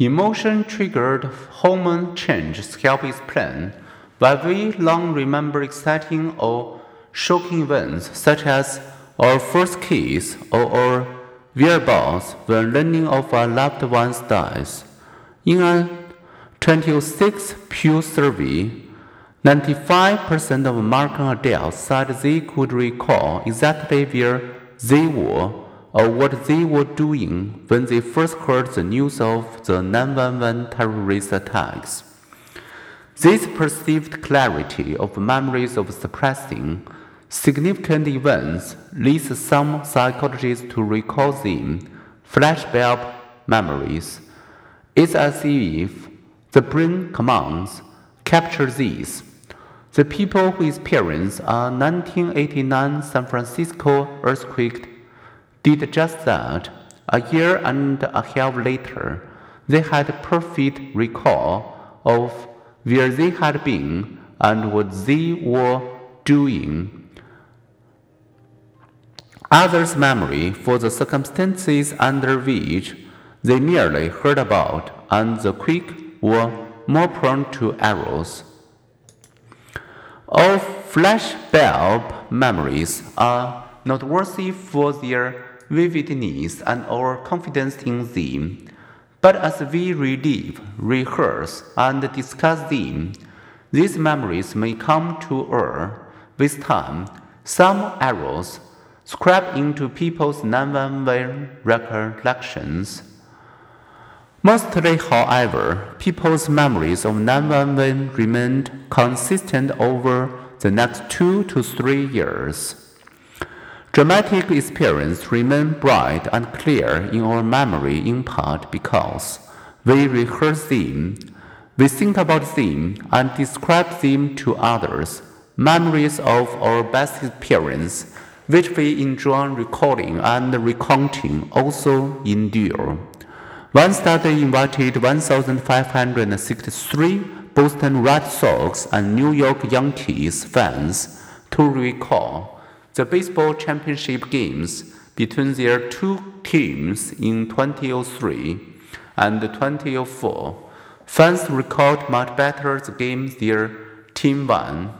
Emotion triggered hormone changes help explain why we long remember exciting or shocking events such as our first kiss or our whereabouts when learning of our loved one's dies. In a 2006 Pew survey, 95% of American adults said they could recall exactly where they were or what they were doing when they first heard the news of the 911 terrorist attacks. This perceived clarity of memories of suppressing significant events leads some psychologists to recall them flashbulb memories. It's as if the brain commands capture these. The people who experienced a 1989 San Francisco earthquake did just that. A year and a half later, they had perfect recall of where they had been and what they were doing. Others' memory for the circumstances under which they merely heard about and the quick were more prone to errors. All flashbulb memories are noteworthy for their vividness and our confidence in them. But as we relive, rehearse, and discuss them, these memories may come to err with time. Some errors scrap into people's non-vivid recollections. Mostly, however, people's memories of 911 remained consistent over the next two to three years. Dramatic experiences remain bright and clear in our memory in part because we rehearse them, we think about them, and describe them to others. Memories of our best experience, which we enjoy recalling and recounting, also endure. One study invited 1,563 Boston Red Sox and New York Yankees fans to recall the baseball championship games between their two teams in 2003 and 2004. Fans recalled much better the games their team won.